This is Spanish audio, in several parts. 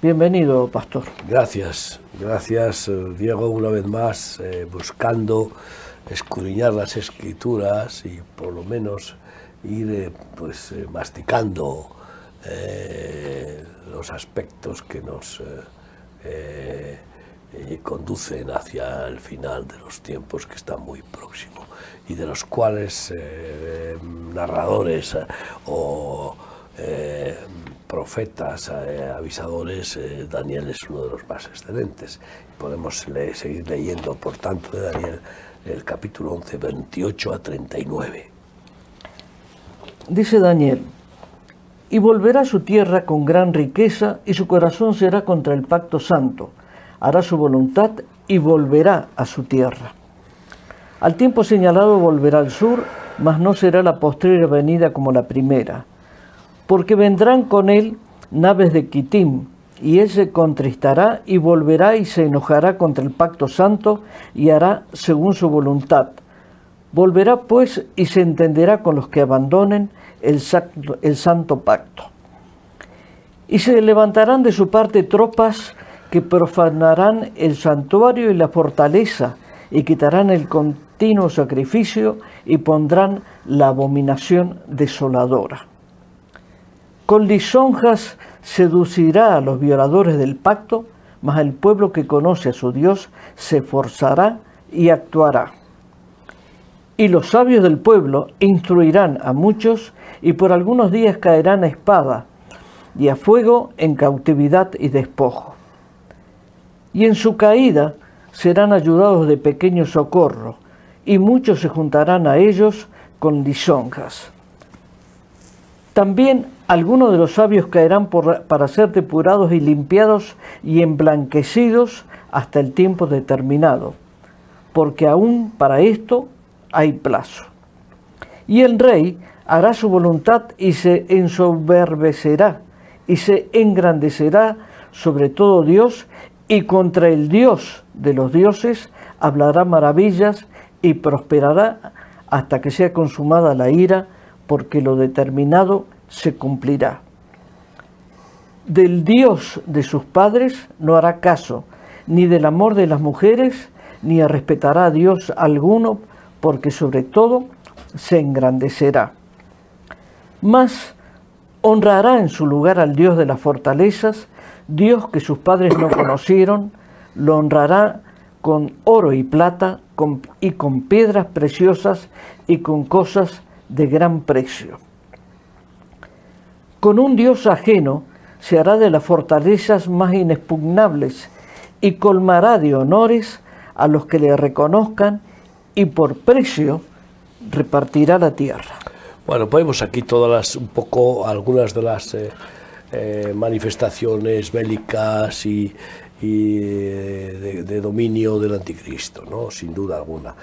Bienvenido, pastor. Gracias, gracias, eh, Diego, una vez más, eh, buscando escudriñar las escrituras y por lo menos ir eh, pues, masticando los aspectos que nos conducen hacia el final de los tiempos que están muy próximos y de los cuales narradores o profetas, eh, avisadores, eh, Daniel es uno de los más excelentes. Podemos seguir leyendo, por tanto, de Daniel el capítulo 11, 28 a 39. Dice Daniel, y volverá a su tierra con gran riqueza, y su corazón será contra el pacto santo. Hará su voluntad y volverá a su tierra. Al tiempo señalado volverá al sur, mas no será la postrera venida como la primera porque vendrán con él naves de Kitim, y él se contristará y volverá y se enojará contra el pacto santo y hará según su voluntad. Volverá pues y se entenderá con los que abandonen el santo pacto. Y se levantarán de su parte tropas que profanarán el santuario y la fortaleza, y quitarán el continuo sacrificio y pondrán la abominación desoladora. Con lisonjas seducirá a los violadores del pacto, mas el pueblo que conoce a su Dios se forzará y actuará. Y los sabios del pueblo instruirán a muchos y por algunos días caerán a espada y a fuego en cautividad y despojo. Y en su caída serán ayudados de pequeño socorro, y muchos se juntarán a ellos con lisonjas. También algunos de los sabios caerán para ser depurados y limpiados y emblanquecidos hasta el tiempo determinado, porque aún para esto hay plazo. Y el rey hará su voluntad y se ensoberbecerá y se engrandecerá sobre todo Dios y contra el Dios de los dioses hablará maravillas y prosperará hasta que sea consumada la ira porque lo determinado se cumplirá. Del Dios de sus padres no hará caso, ni del amor de las mujeres, ni respetará a Dios alguno, porque sobre todo se engrandecerá. Mas honrará en su lugar al Dios de las fortalezas, Dios que sus padres no conocieron, lo honrará con oro y plata y con piedras preciosas y con cosas de gran precio. Con un Dios ajeno se hará de las fortalezas más inexpugnables y colmará de honores a los que le reconozcan y por precio repartirá la tierra. Bueno, podemos aquí todas las, un poco algunas de las eh, eh, manifestaciones bélicas y, eh, de, dominio del anticristo, ¿no? sin duda alguna.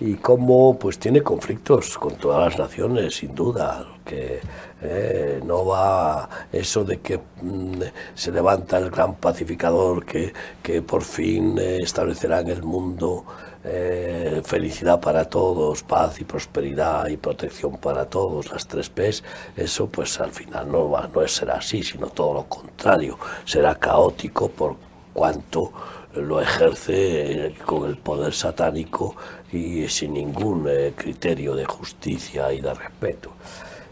Y cómo pues tiene conflictos con todas las naciones, sin duda, que eh, no va eso de que mm, se levanta el gran pacificador que, que por fin establecerá en el mundo felicidad para todos, paz y prosperidad y protección para todos, las tres P's, eso pues al final no, va, no será así, sino todo lo contrario, será caótico por cuanto lo ejerce con el poder satánico y sin ningún eh, criterio de justicia y de respeto.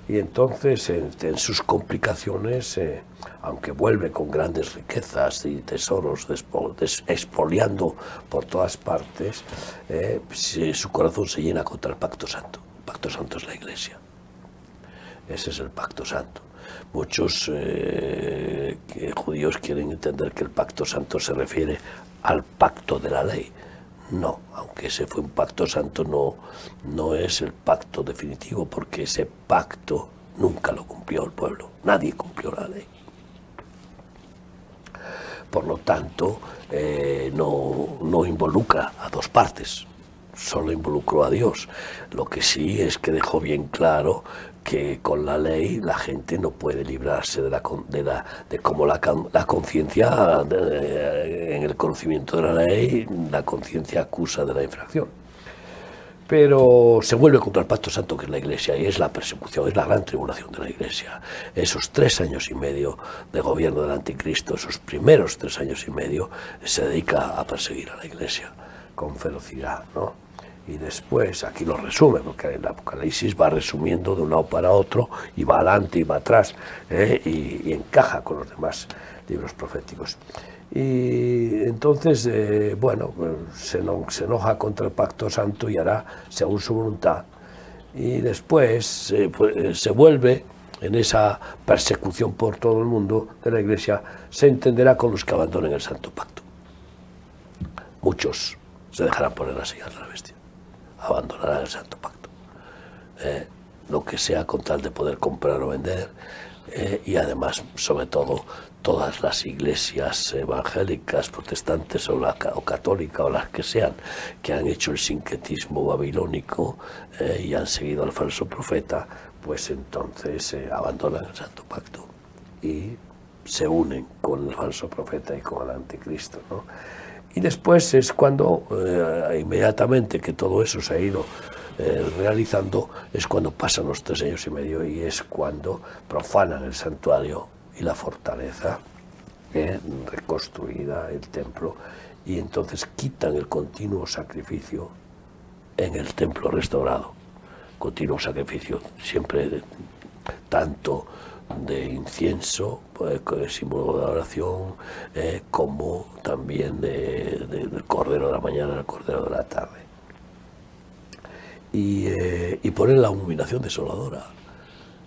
Y entonces, en, sus complicaciones, eh, aunque vuelve con grandes riquezas y tesoros expoliando por todas partes, eh, su corazón se llena contra el pacto santo. El pacto santo es la iglesia. Ese es el pacto santo. Muchos eh, judíos quieren entender que el pacto santo se refiere al pacto de la ley. No, aunque ese fue un pacto santo, no, no es el pacto definitivo, porque ese pacto nunca lo cumplió el pueblo. Nadie cumplió la ley. Por lo tanto, eh, no, no involucra a dos partes, solo involucró a Dios. Lo que sí es que dejó bien claro que con la ley la gente no puede librarse de la de, la, de cómo la, la conciencia en el conocimiento de la ley la conciencia acusa de la infracción pero se vuelve contra el pacto santo que es la iglesia y es la persecución, es la gran tribulación de la iglesia. Esos tres años y medio de gobierno del anticristo, esos primeros tres años y medio, se dedica a perseguir a la iglesia con ferocidad, ¿no? Y después, aquí lo resume, porque el Apocalipsis va resumiendo de un lado para otro, y va adelante y va atrás, ¿eh? y, encaja con los demás libros proféticos. Y entonces, eh, bueno, se, no, se, enoja contra el pacto santo y hará según su voluntad. Y después pues, se vuelve en esa persecución por todo el mundo de la iglesia, se entenderá con los que abandonen el santo pacto. Muchos se dejarán poner sillas de la bestia, abandonarán el santo pacto. Eh, lo que sea con tal de poder comprar o vender, eh, y además, sobre todo, todas las iglesias evangélicas, protestantes o, la, o católica o las que sean, que han hecho el sincretismo babilónico eh, y han seguido al falso profeta, pues entonces abandonan el Santo Pacto y se unen con el falso profeta y con el anticristo. Y después es cuando, eh, inmediatamente que todo eso se ha ido eh, realizando, es cuando pasan los tres años y medio y es cuando profanan el santuario y la fortaleza eh, reconstruida, el templo, y entonces quitan el continuo sacrificio en el templo restaurado. Continuo sacrificio, siempre tanto de incienso, pues, símbolo de oración, eh, como también de, de, del cordero de la mañana, el cordero de la tarde. Y, eh, y poner la iluminación desoladora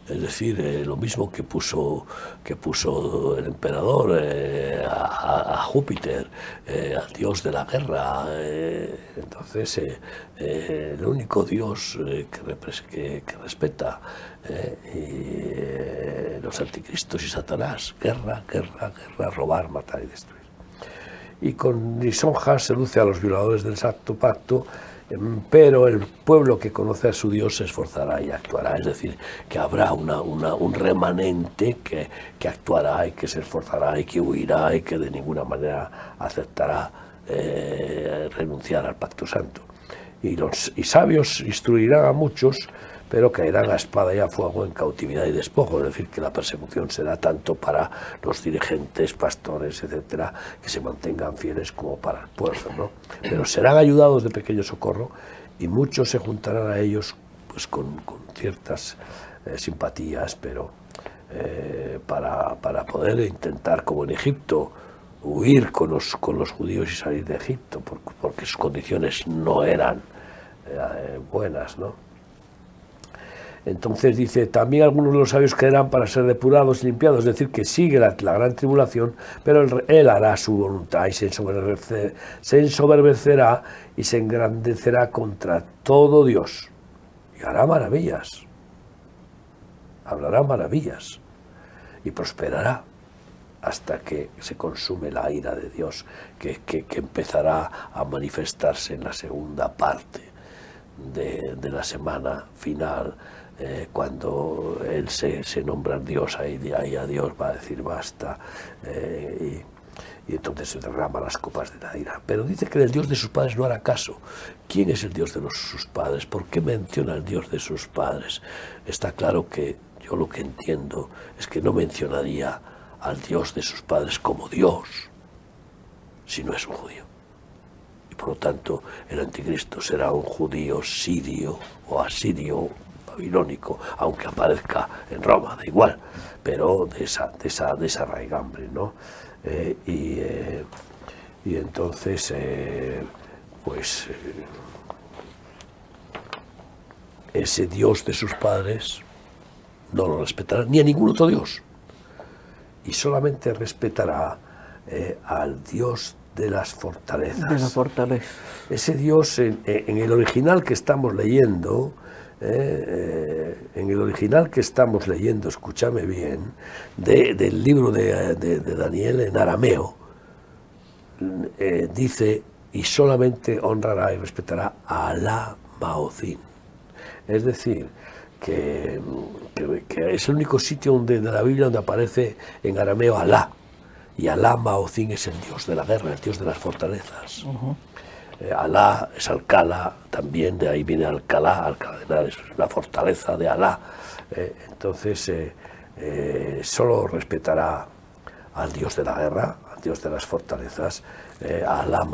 es decir, eh, lo mismo que puso, que puso el emperador eh, a, Júpiter, eh, al dios de la guerra. Eh, entonces, el único dios que, respeta los anticristos y Satanás, guerra, guerra, guerra, robar, matar y destruir. Y con lisonjas seduce a los violadores del Santo Pacto pero el pueblo que conoce a su Dios se esforzará y actuará, es decir, que habrá una, una, un remanente que, que, actuará y que se esforzará y que huirá y que de ninguna manera aceptará eh, renunciar al pacto santo. Y los y sabios instruirán a muchos pero caerán a espada y a fuego en cautividad y despojo, es decir, que la persecución será tanto para los dirigentes, pastores, etcétera, que se mantengan fieles como para el pueblo, ¿no? Pero serán ayudados de pequeño socorro y muchos se juntarán a ellos pues con, ciertas eh, simpatías, pero eh, para, para poder intentar, como en Egipto, huir con los, con los judíos y salir de Egipto, porque, porque sus condiciones no eran eh, buenas, ¿no? Entonces dice, también algunos de los sabios caerán para ser depurados y limpiados, es decir, que sigue la, gran tribulación, pero él, hará su voluntad y se ensoberbecerá y se engrandecerá contra todo Dios. Y hará maravillas, hablará maravillas. Y prosperará hasta que se consume la ira de Dios, que, que, que empezará a manifestarse en la segunda parte de, de la semana final eh, cuando él se, se, nombra Dios, ahí, ahí a Dios va a decir basta, eh, y, y, entonces se derrama las copas de la ira. Pero dice que el Dios de sus padres no hará caso. ¿Quién es el Dios de los, sus padres? ¿Por qué menciona el Dios de sus padres? Está claro que yo lo que entiendo es que no mencionaría al Dios de sus padres como Dios, si no es un judío. Y por lo tanto, el anticristo será un judío sirio o asirio babilónico, aunque aparezca en Roma, da igual, pero de esa, de esa, de esa raigambre, ¿no? Eh, y, eh, y, entonces, eh, pues, ese Dios de sus padres no lo respetará ni a ningún otro Dios, y solamente respetará al Dios de las fortalezas. De la fortaleza. Ese Dios en, en el original que estamos leyendo, eh, en el original que estamos leyendo, escúchame bien, de, del libro de, Daniel en arameo, eh, dice, y solamente honrará y respetará a Alá Maocín. Es decir, que, es el único sitio donde, de la Biblia donde aparece en arameo Alá, y Alá Maocín es el dios de la guerra, el dios de las fortalezas. Eh, Alá es Alcalá, también de ahí viene Alcalá, Alcalá es la fortaleza de Alá. Eh, entonces, eh, solo respetará al dios de la guerra, al dios de las fortalezas, a Alá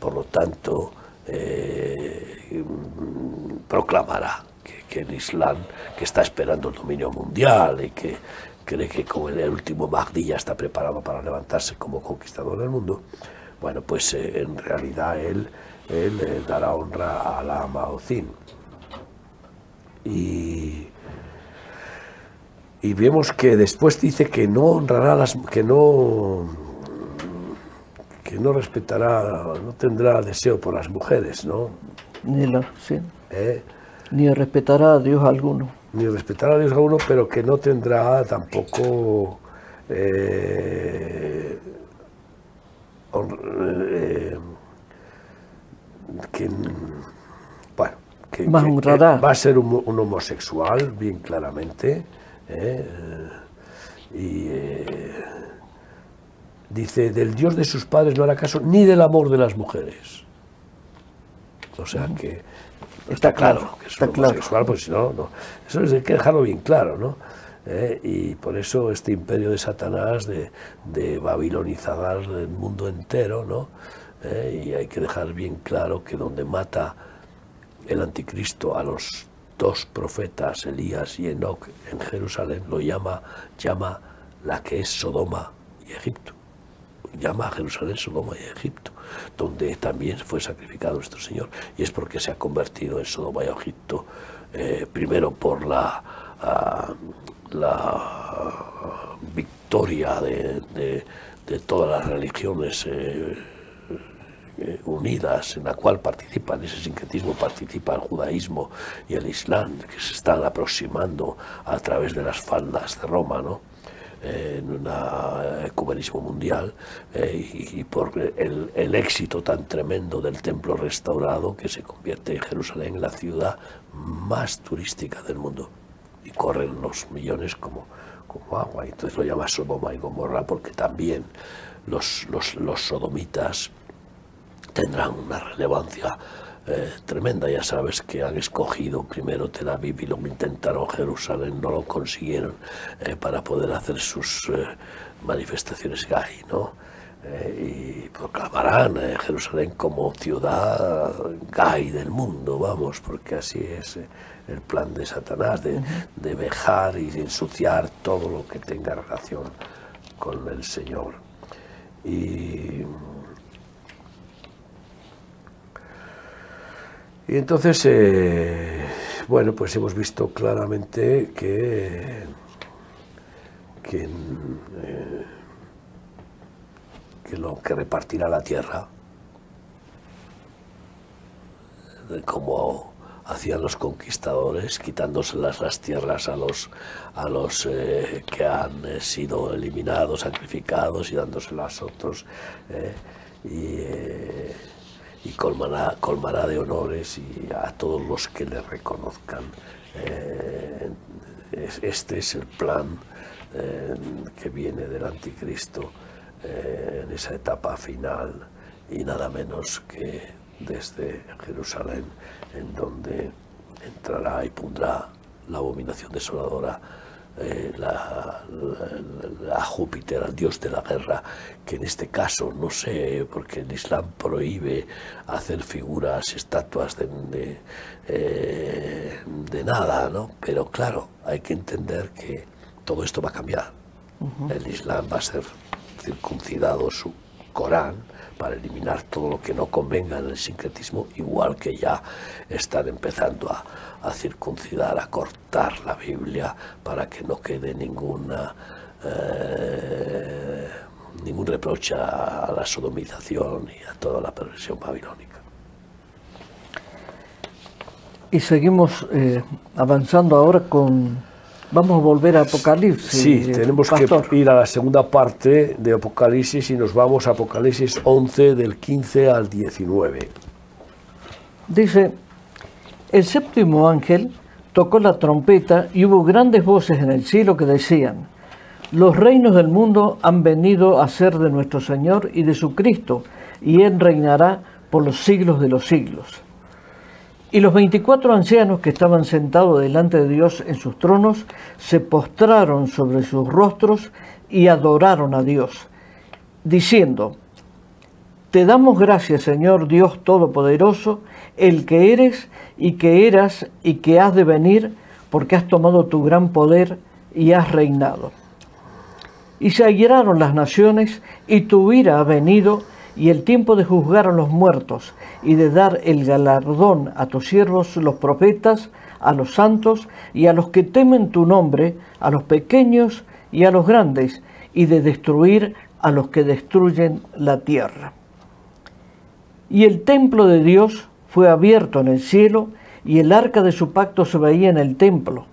por lo tanto, proclamará que, el Islam, que está esperando el dominio mundial y que cree que como el último Mahdi ya está preparado para levantarse como conquistador del mundo, bueno, pues eh, en realidad él, él eh, dará honra a la Maocín. Y, y vemos que después dice que no honrará las que no que no respetará, no tendrá deseo por las mujeres, ¿no? Ni la, sí. ¿Eh? Ni respetará a Dios alguno. Ni respetará a Dios alguno, pero que no tendrá tampoco eh, eh, que, bueno, que, va a ser un, homosexual, bien claramente, ¿eh? y eh, dice, del Dios de sus padres no hará caso ni del amor de las mujeres. O sea que está, claro, que es un homosexual, pues si no, no, eso hay que dejarlo bien claro, ¿no? ¿Eh? y por eso este imperio de Satanás de, de babilonizar el mundo entero, ¿no? ¿Eh? y hay que dejar bien claro que donde mata el anticristo a los dos profetas, Elías y Enoch, en Jerusalén, lo llama, llama la que es Sodoma y Egipto. Llama a Jerusalén Sodoma y Egipto, donde también fue sacrificado nuestro Señor. Y es porque se ha convertido en Sodoma y Egipto, eh, primero por la ah, la victoria de, todas las religiones eh, eh, unidas en la cual participa, en ese sincretismo participa el judaísmo y el islam, que se están aproximando a través de las faldas de Roma, ¿no? Eh, en un ecumenismo mundial y, por el, el, éxito tan tremendo del templo restaurado que se convierte en Jerusalén en la ciudad más turística del mundo y corren los millones como, como agua. Entonces lo llama Sodoma y Gomorra porque también los, los, los sodomitas tendrán una relevancia eh, tremenda. Ya sabes que han escogido primero Tel Aviv y lo intentaron Jerusalén, no lo consiguieron eh, para poder hacer sus eh, manifestaciones gay, ¿no? Y proclamarán Jerusalén como ciudad gay del mundo, vamos, porque así es el plan de Satanás de, de vejar y ensuciar todo lo que tenga relación con el Señor. Y, y entonces, eh, bueno, pues hemos visto claramente que, que, eh, que lo que repartirá la tierra, como hacían los conquistadores, quitándoselas las tierras a los, a los eh, que han eh, sido eliminados, sacrificados y dándoselas a otros. Eh, y, y colmará, colmará, de honores y a todos los que le reconozcan. este es el plan que viene del anticristo en esa etapa final y nada menos que desde Jerusalén en donde entrará y pondrá la abominación desoladora, eh, la, Júpiter, al dios de la guerra, que en este caso no sé, porque el Islam prohíbe hacer figuras, estatuas de, de, eh, nada, ¿no? Pero claro, hay que entender que todo esto va a cambiar. El Islam va a ser circuncidado su Corán, para eliminar todo lo que no convenga en el sincretismo, igual que ya están empezando a, circuncidar, a cortar la Biblia para que no quede ninguna, eh, ningún reproche a la sodomización y a toda la perversión babilónica. Y seguimos eh, avanzando ahora con Vamos a volver a Apocalipsis. Sí, tenemos que ir a la segunda parte de Apocalipsis y nos vamos a Apocalipsis 11 del 15 al 19. Dice, el séptimo ángel tocó la trompeta y hubo grandes voces en el cielo que decían, los reinos del mundo han venido a ser de nuestro Señor y de su Cristo, y Él reinará por los siglos de los siglos. Y los veinticuatro ancianos que estaban sentados delante de Dios en sus tronos se postraron sobre sus rostros y adoraron a Dios, diciendo, Te damos gracias, Señor Dios Todopoderoso, el que eres y que eras y que has de venir, porque has tomado tu gran poder y has reinado. Y se airaron las naciones, y tu ira ha venido, y el tiempo de juzgar a los muertos, y de dar el galardón a tus siervos los profetas, a los santos, y a los que temen tu nombre, a los pequeños y a los grandes, y de destruir a los que destruyen la tierra. Y el templo de Dios fue abierto en el cielo, y el arca de su pacto se veía en el templo.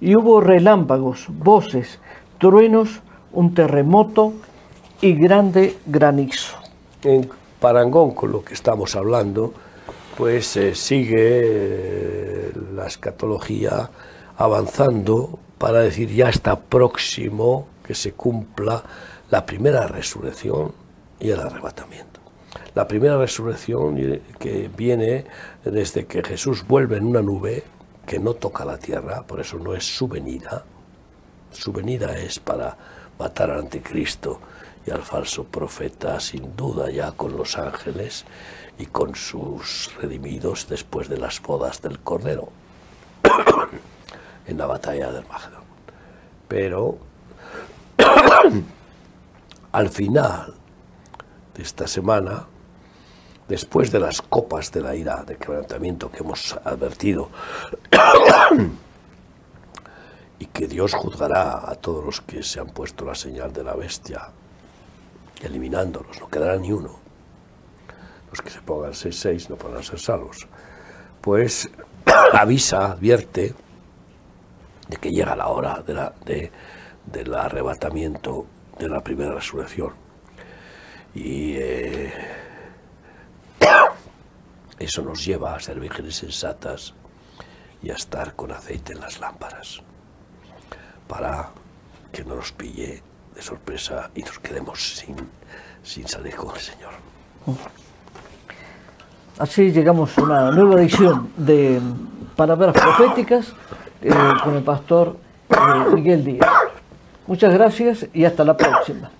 Y hubo relámpagos, voces, truenos, un terremoto y grande granizo. En parangón con lo que estamos hablando, pues eh, sigue eh, la escatología avanzando para decir ya está próximo que se cumpla la primera resurrección y el arrebatamiento. La primera resurrección que viene desde que Jesús vuelve en una nube que no toca la tierra, por eso no es su venida. Su venida es para matar al anticristo y al falso profeta, sin duda ya con los ángeles y con sus redimidos después de las bodas del Cordero en la batalla del Magdalón. Pero al final de esta semana, después de las copas de la ira de quebrantamiento que hemos advertido, y que Dios juzgará a todos los que se han puesto la señal de la bestia, eliminándolos, no quedará ni uno. Los que se pongan 6-6 no podrán ser salvos. Pues avisa, advierte de que llega la hora de la, de, del arrebatamiento de la primera resurrección. Y eh, eso nos lleva a ser vírgenes sensatas y a estar con aceite en las lámparas, para que no nos pille de sorpresa y nos quedemos sin, sin salir con el Señor. Así llegamos a una nueva edición de Palabras Proféticas eh, con el pastor eh, Miguel Díaz. Muchas gracias y hasta la próxima.